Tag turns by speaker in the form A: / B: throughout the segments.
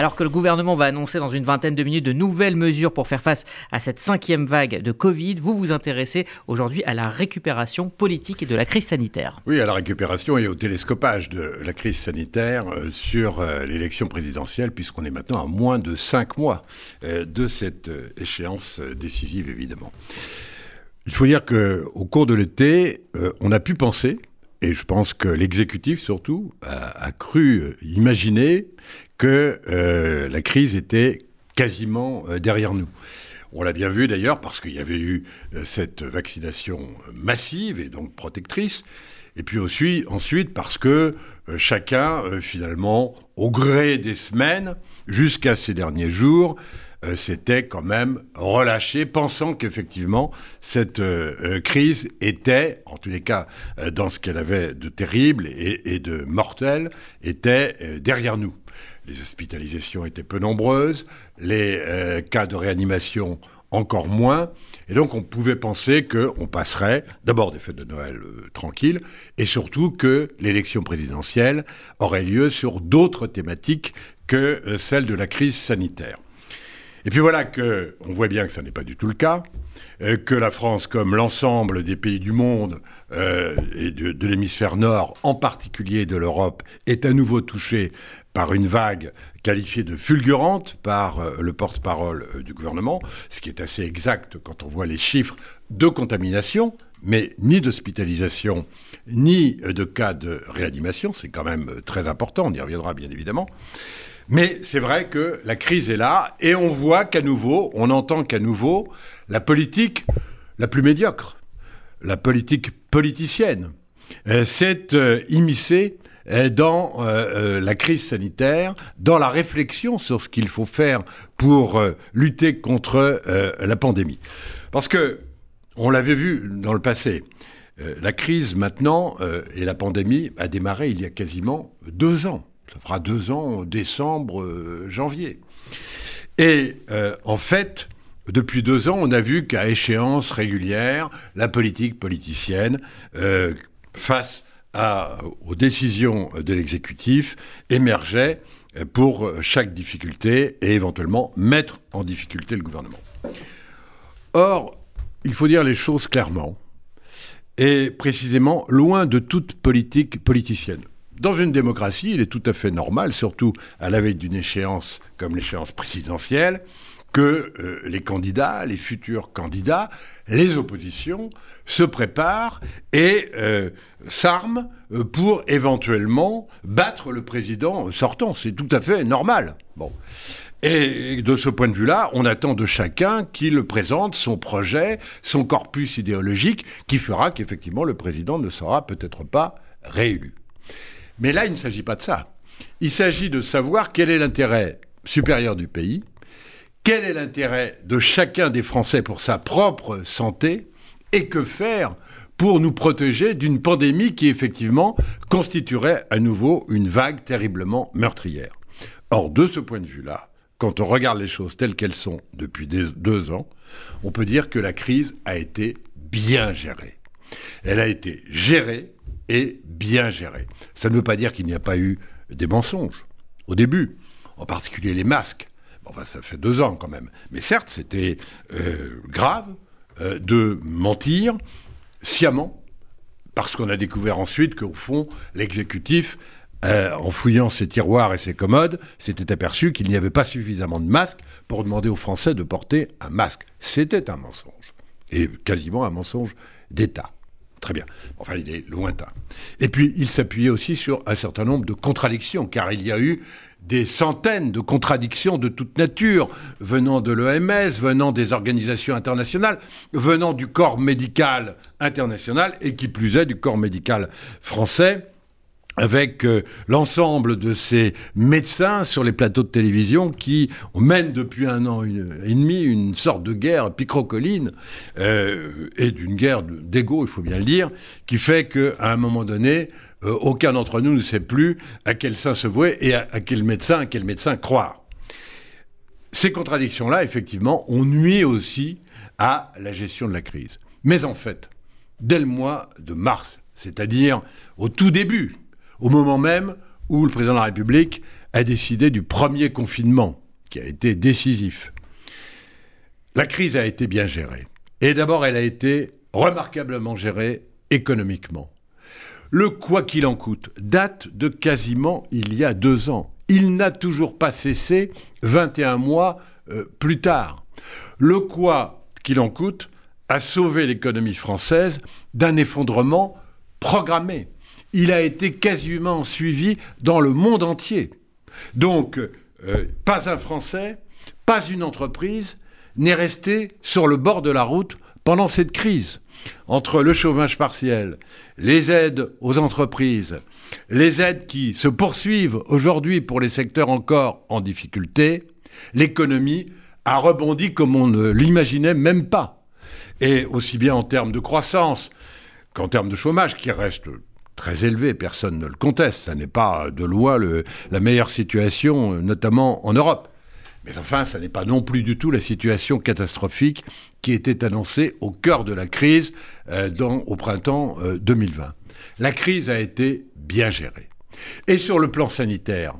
A: Alors que le gouvernement va annoncer dans une vingtaine de minutes de nouvelles mesures pour faire face à cette cinquième vague de Covid, vous vous intéressez aujourd'hui à la récupération politique de la crise sanitaire.
B: Oui, à la récupération et au télescopage de la crise sanitaire euh, sur euh, l'élection présidentielle, puisqu'on est maintenant à moins de cinq mois euh, de cette échéance décisive, évidemment. Il faut dire qu'au cours de l'été, on a pu penser, et je pense que l'exécutif surtout a, cru imaginer que la crise était quasiment derrière nous. On l'a bien vu d'ailleurs parce qu'il y avait eu cette vaccination massive et donc protectrice. Et puis aussi, ensuite, parce que euh, chacun, euh, finalement, au gré des semaines, jusqu'à ces derniers jours, euh, s'était quand même relâché, pensant qu'effectivement, cette crise était, en tous les cas, dans ce qu'elle avait de terrible et de mortel, était derrière nous. Les hospitalisations étaient peu nombreuses, les cas de réanimation encore moins. Et donc on pouvait penser qu'on passerait d'abord des fêtes de Noël euh, tranquilles et surtout que l'élection présidentielle aurait lieu sur d'autres thématiques que euh, celle de la crise sanitaire. Et puis voilà que on voit bien que ça n'est pas du tout le cas, euh, que la France, comme l'ensemble des pays du monde et de l'hémisphère nord, en particulier de l'Europe, est à nouveau touchée par une vague qualifiée de fulgurante par euh, le porte-parole euh, du gouvernement, ce qui est assez exact quand on voit les chiffres de contamination, mais ni d'hospitalisation, ni euh, de cas de réanimation, c'est quand même très important, on y reviendra bien évidemment. Mais c'est vrai que la crise est là, et on voit qu'à nouveau, on entend qu'à nouveau, la politique la plus médiocre, la politique politicienne, s'est immiscée dans euh, euh, la crise sanitaire, dans la réflexion sur ce qu'il faut faire pour euh, lutter contre la pandémie. Parce que, on l'avait vu dans le passé, la crise maintenant et la pandémie a démarré il y a quasiment deux ans. Ça fera deux ans, décembre, janvier. Et en fait, depuis deux ans, on a vu qu'à échéance régulière, la politique politicienne, face aux décisions de l'exécutif émergeait pour chaque difficulté et éventuellement mettre en difficulté le gouvernement. Or, il faut dire les choses clairement et précisément loin de toute politique politicienne. Dans une démocratie, il est tout à fait normal, surtout à la veille d'une échéance comme l'échéance présidentielle, que euh, les candidats, les futurs candidats, les oppositions se préparent et euh, s'arment euh, pour éventuellement battre le président sortant. C'est tout à fait normal. Et de ce point de vue-là, on attend de chacun qu'il présente son projet, son corpus idéologique, qui fera qu'effectivement le président ne sera peut-être pas réélu. Mais là, il ne s'agit pas de ça. Il s'agit de savoir quel est l'intérêt supérieur du pays, quel est l'intérêt de chacun des Français pour sa propre santé et que faire pour nous protéger d'une pandémie qui effectivement constituerait à nouveau une vague terriblement meurtrière? Or, de ce point de vue-là, quand on regarde les choses telles qu'elles sont depuis deux ans, on peut dire que la crise a été bien gérée. Elle a été gérée et bien gérée. Ça ne veut pas dire qu'il n'y a pas eu des mensonges au début, en particulier les masques. Enfin, ça fait deux ans quand même. Mais certes, c'était euh, grave euh, de mentir sciemment, parce qu'on a découvert ensuite qu'au fond, l'exécutif, euh, en fouillant ses tiroirs et ses commodes, s'était aperçu qu'il n'y avait pas suffisamment de masques pour demander aux Français de porter un masque. C'était un mensonge, et quasiment un mensonge d'État. Très bien. Enfin, il est lointain. Et puis, il s'appuyait aussi sur un certain nombre de contradictions, car il y a eu des centaines de contradictions de toute nature, venant de l'OMS, venant des organisations internationales, venant du corps médical international et qui plus est du corps médical français avec euh, l'ensemble de ces médecins sur les plateaux de télévision qui mènent depuis un an et demi une sorte de guerre picrocoline euh, et d'une guerre d'ego, il faut bien le dire, qui fait qu'à un moment donné, euh, aucun d'entre nous ne sait plus à quel saint se vouer et à, quel médecin, quel médecin croire. Ces contradictions-là, effectivement, ont nuit aussi à la gestion de la crise. Mais en fait, dès le mois de mars, c'est-à-dire au tout début, au moment même où le président de la République a décidé du premier confinement, qui a été décisif. La crise a été bien gérée. Et d'abord, elle a été remarquablement gérée économiquement. Le quoi qu'il en coûte date de quasiment il y a deux ans. Il n'a toujours pas cessé 21 mois euh, plus tard. Le quoi qu'il en coûte a sauvé l'économie française d'un effondrement programmé. Il a été quasiment suivi dans le monde entier. Donc, euh, pas un Français, pas une entreprise n'est resté sur le bord de la route pendant cette crise. Entre le chômage partiel, les aides aux entreprises, les aides qui se poursuivent aujourd'hui pour les secteurs encore en difficulté, l'économie a rebondi comme on ne l'imaginait même pas. Et aussi bien en termes de croissance qu'en termes de chômage, qui reste très élevé, personne ne le conteste. Ça n'est pas de loi la meilleure situation, notamment en Europe. Mais enfin, ça n'est pas non plus du tout la situation catastrophique qui était annoncée au cœur de la crise euh, au printemps 2020. Euh, la crise a été bien gérée. Et sur le plan sanitaire,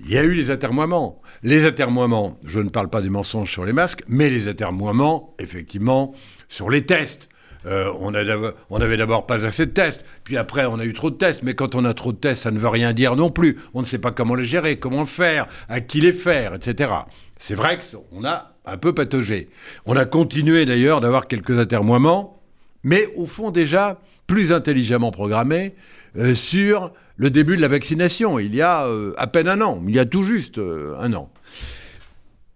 B: il y a eu les atermoiements. Les atermoiements, je ne parle pas des mensonges sur les masques, mais les atermoiements, effectivement, sur les tests. Euh, on, n'avait d'abord pas assez de tests, puis après on a eu trop de tests, mais quand on a trop de tests, ça ne veut rien dire non plus. On ne sait pas comment les gérer, comment le faire, à qui les faire, etc. C'est vrai qu'on a un peu pataugé. On a continué d'ailleurs d'avoir quelques atermoiements, mais au fond déjà plus intelligemment programmés euh, sur le début de la vaccination, il y a euh, à peine un an, il y a tout juste un an.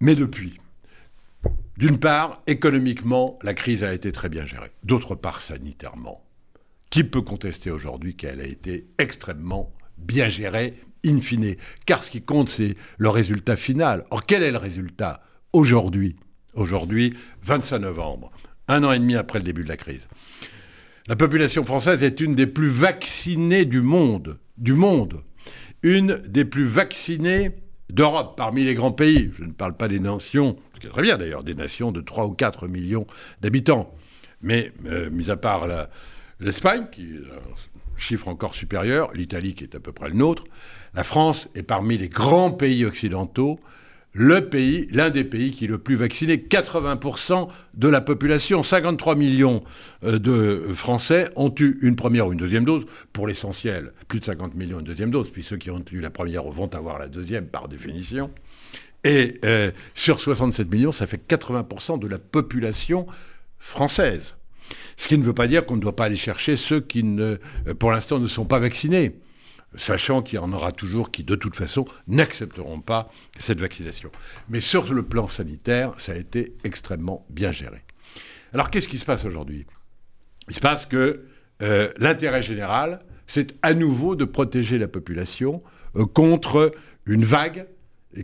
B: Mais depuis, d'une part, économiquement, la crise a été très bien gérée. D'autre part, sanitairement. Qui peut contester aujourd'hui qu'elle a été extrêmement bien gérée, in fine? Car ce qui compte, c'est le résultat final. Or, quel est le résultat aujourd'hui? Aujourd'hui, 25 novembre, un an et demi après le début de la crise. La population française est une des plus vaccinées du monde. Du monde. Une des plus vaccinées d'Europe, parmi les grands pays. Je ne parle pas des nations, c'est très bien d'ailleurs, des nations de 3 ou 4 millions d'habitants. Mais, euh, mis à part l'Espagne, qui est un chiffre encore supérieur, l'Italie qui est à peu près le nôtre, la France est parmi les grands pays occidentaux le pays, l'un des pays qui est le plus vacciné. 80% de la population, 53 millions euh, de Français ont eu une première ou une deuxième dose, pour l'essentiel, plus de 50 millions une deuxième dose, puis ceux qui ont eu la première vont avoir la deuxième par définition. Et euh, sur 67 millions, ça fait 80% de la population française. Ce qui ne veut pas dire qu'on ne doit pas aller chercher ceux qui, ne, euh, pour l'instant, ne sont pas vaccinés sachant qu'il y en aura toujours qui, de toute façon, n'accepteront pas cette vaccination. Mais sur le plan sanitaire, ça a été extrêmement bien géré. Alors qu'est-ce qui se passe aujourd'hui? Il se passe que euh, l'intérêt général, c'est à nouveau de protéger la population euh, contre une vague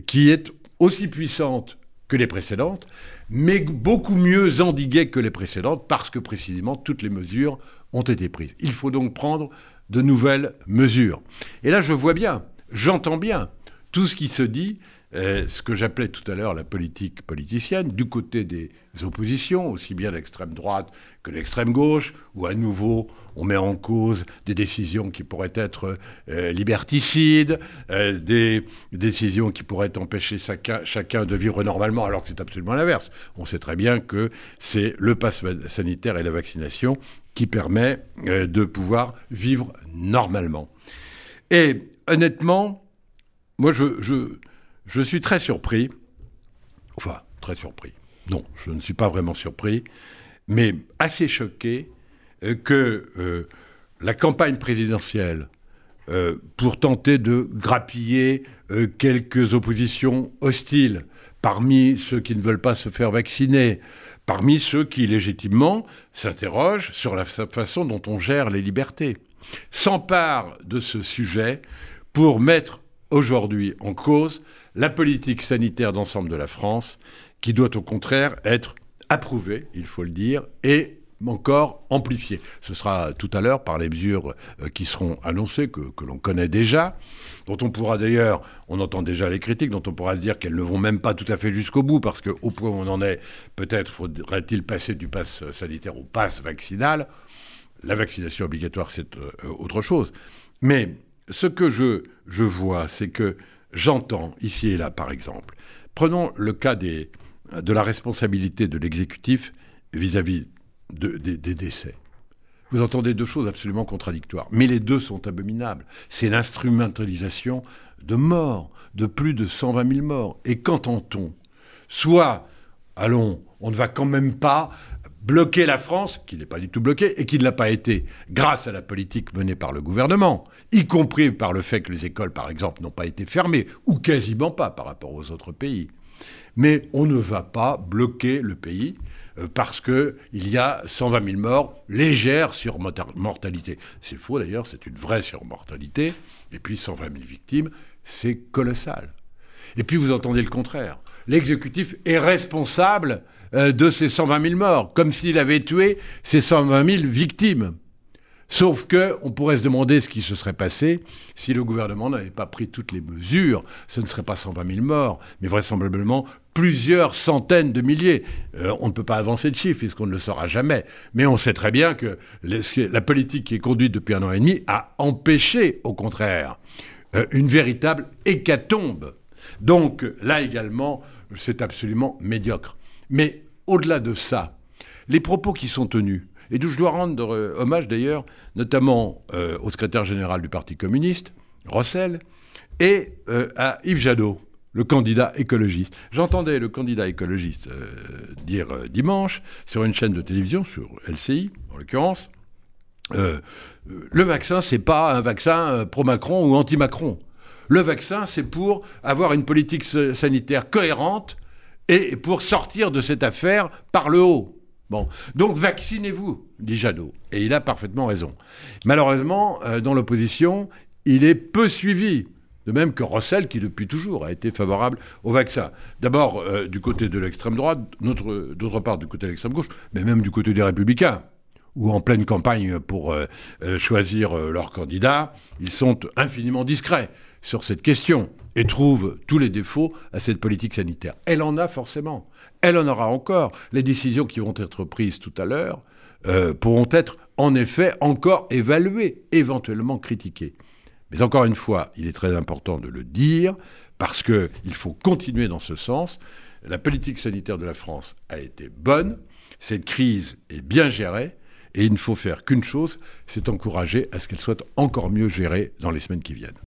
B: qui est aussi puissante que les précédentes, mais beaucoup mieux endiguée que les précédentes parce que précisément toutes les mesures ont été prises. Il faut donc prendre de nouvelles mesures. Et là, je vois bien, j'entends bien tout ce qui se dit, euh, ce que j'appelais tout à l'heure la politique politicienne, du côté des oppositions, aussi bien l'extrême droite que l'extrême gauche, où à nouveau on met en cause des décisions qui pourraient être euh, liberticides, euh, des décisions qui pourraient empêcher chacun, chacun de vivre normalement, alors que c'est absolument l'inverse. On sait très bien que c'est le pass sanitaire et la vaccination qui permet de pouvoir vivre normalement. Et honnêtement, moi je, je, suis très surpris, enfin très surpris, non, je ne suis pas vraiment surpris, mais assez choqué euh, que euh, la campagne présidentielle, pour tenter de grappiller quelques oppositions hostiles parmi ceux qui ne veulent pas se faire vacciner, parmi ceux qui légitimement s'interrogent sur la façon dont on gère les libertés, s'empare de ce sujet pour mettre aujourd'hui en cause la politique sanitaire d'ensemble de la France, qui doit au contraire être approuvée, il faut le dire, et encore amplifié. Ce sera tout à l'heure par les mesures euh, qui seront annoncées, que, l'on connaît déjà, dont on pourra d'ailleurs, on entend déjà les critiques, dont on pourra se dire qu'elles ne vont même pas tout à fait jusqu'au bout, parce qu'au point où on en est, peut-être faudrait-il passer du pass sanitaire au pass vaccinal. La vaccination obligatoire, c'est euh, autre chose. Mais ce que je vois, c'est que j'entends ici et là, par exemple, prenons le cas des, de la responsabilité de l'exécutif vis-à-vis des décès. Vous entendez deux choses absolument contradictoires, mais les deux sont abominables. C'est l'instrumentalisation de morts, de plus de 120 000 morts. Et qu'entend-on Soit, allons, on ne va quand même pas bloquer la France, qui n'est pas du tout bloquée, et qui ne l'a pas été grâce à la politique menée par le gouvernement, y compris par le fait que les écoles, par exemple, n'ont pas été fermées, ou quasiment pas par rapport aux autres pays. Mais on ne va pas bloquer le pays euh, parce qu'il y a 120 000 morts, légère surmortalité. C'est faux d'ailleurs, c'est une vraie surmortalité. Et puis 120 000 victimes, c'est colossal. Et puis vous entendez le contraire. L'exécutif est responsable euh, de ces 120 000 morts, comme s'il avait tué ces 120 000 victimes. Sauf que on pourrait se demander ce qui se serait passé si le gouvernement n'avait pas pris toutes les mesures. Ce ne serait pas 120 000 morts, mais vraisemblablement plusieurs centaines de milliers. Euh, on ne peut pas avancer de chiffres puisqu'on ne le saura jamais. Mais on sait très bien que la politique qui est conduite depuis un an et demi a empêché, au contraire, euh, une véritable hécatombe. Donc là également, c'est absolument médiocre. Mais au-delà de ça, les propos qui sont tenus, et d'où je dois rendre euh, hommage d'ailleurs, notamment euh, au secrétaire général du Parti communiste, Rossel, et euh, à Yves Jadot, le candidat écologiste. J'entendais le candidat écologiste dire dimanche sur une chaîne de télévision, sur LCI en l'occurrence, le vaccin, c'est pas un vaccin pro-Macron ou anti-Macron. Le vaccin, c'est pour avoir une politique sanitaire cohérente et pour sortir de cette affaire par le haut. Bon, donc vaccinez-vous, dit Jadot. Et il a parfaitement raison. Malheureusement, euh, dans l'opposition, il est peu suivi. De même que Rossel, qui depuis toujours a été favorable au vaccin. D'abord euh, du côté de l'extrême droite, d'autre part du côté de l'extrême gauche, mais même du côté des républicains, ou en pleine campagne pour euh, choisir leur candidat, ils sont infiniment discrets sur cette question et trouve tous les défauts à cette politique sanitaire. Elle en a forcément. Elle en aura encore. Les décisions qui vont être prises tout à l'heure euh, pourront être en effet encore évaluées, éventuellement critiquées. Mais encore une fois, il est très important de le dire parce qu'il faut continuer dans ce sens. La politique sanitaire de la France a été bonne, cette crise est bien gérée, et il ne faut faire qu'une chose, c'est encourager à ce qu'elle soit encore mieux gérée dans les semaines qui viennent.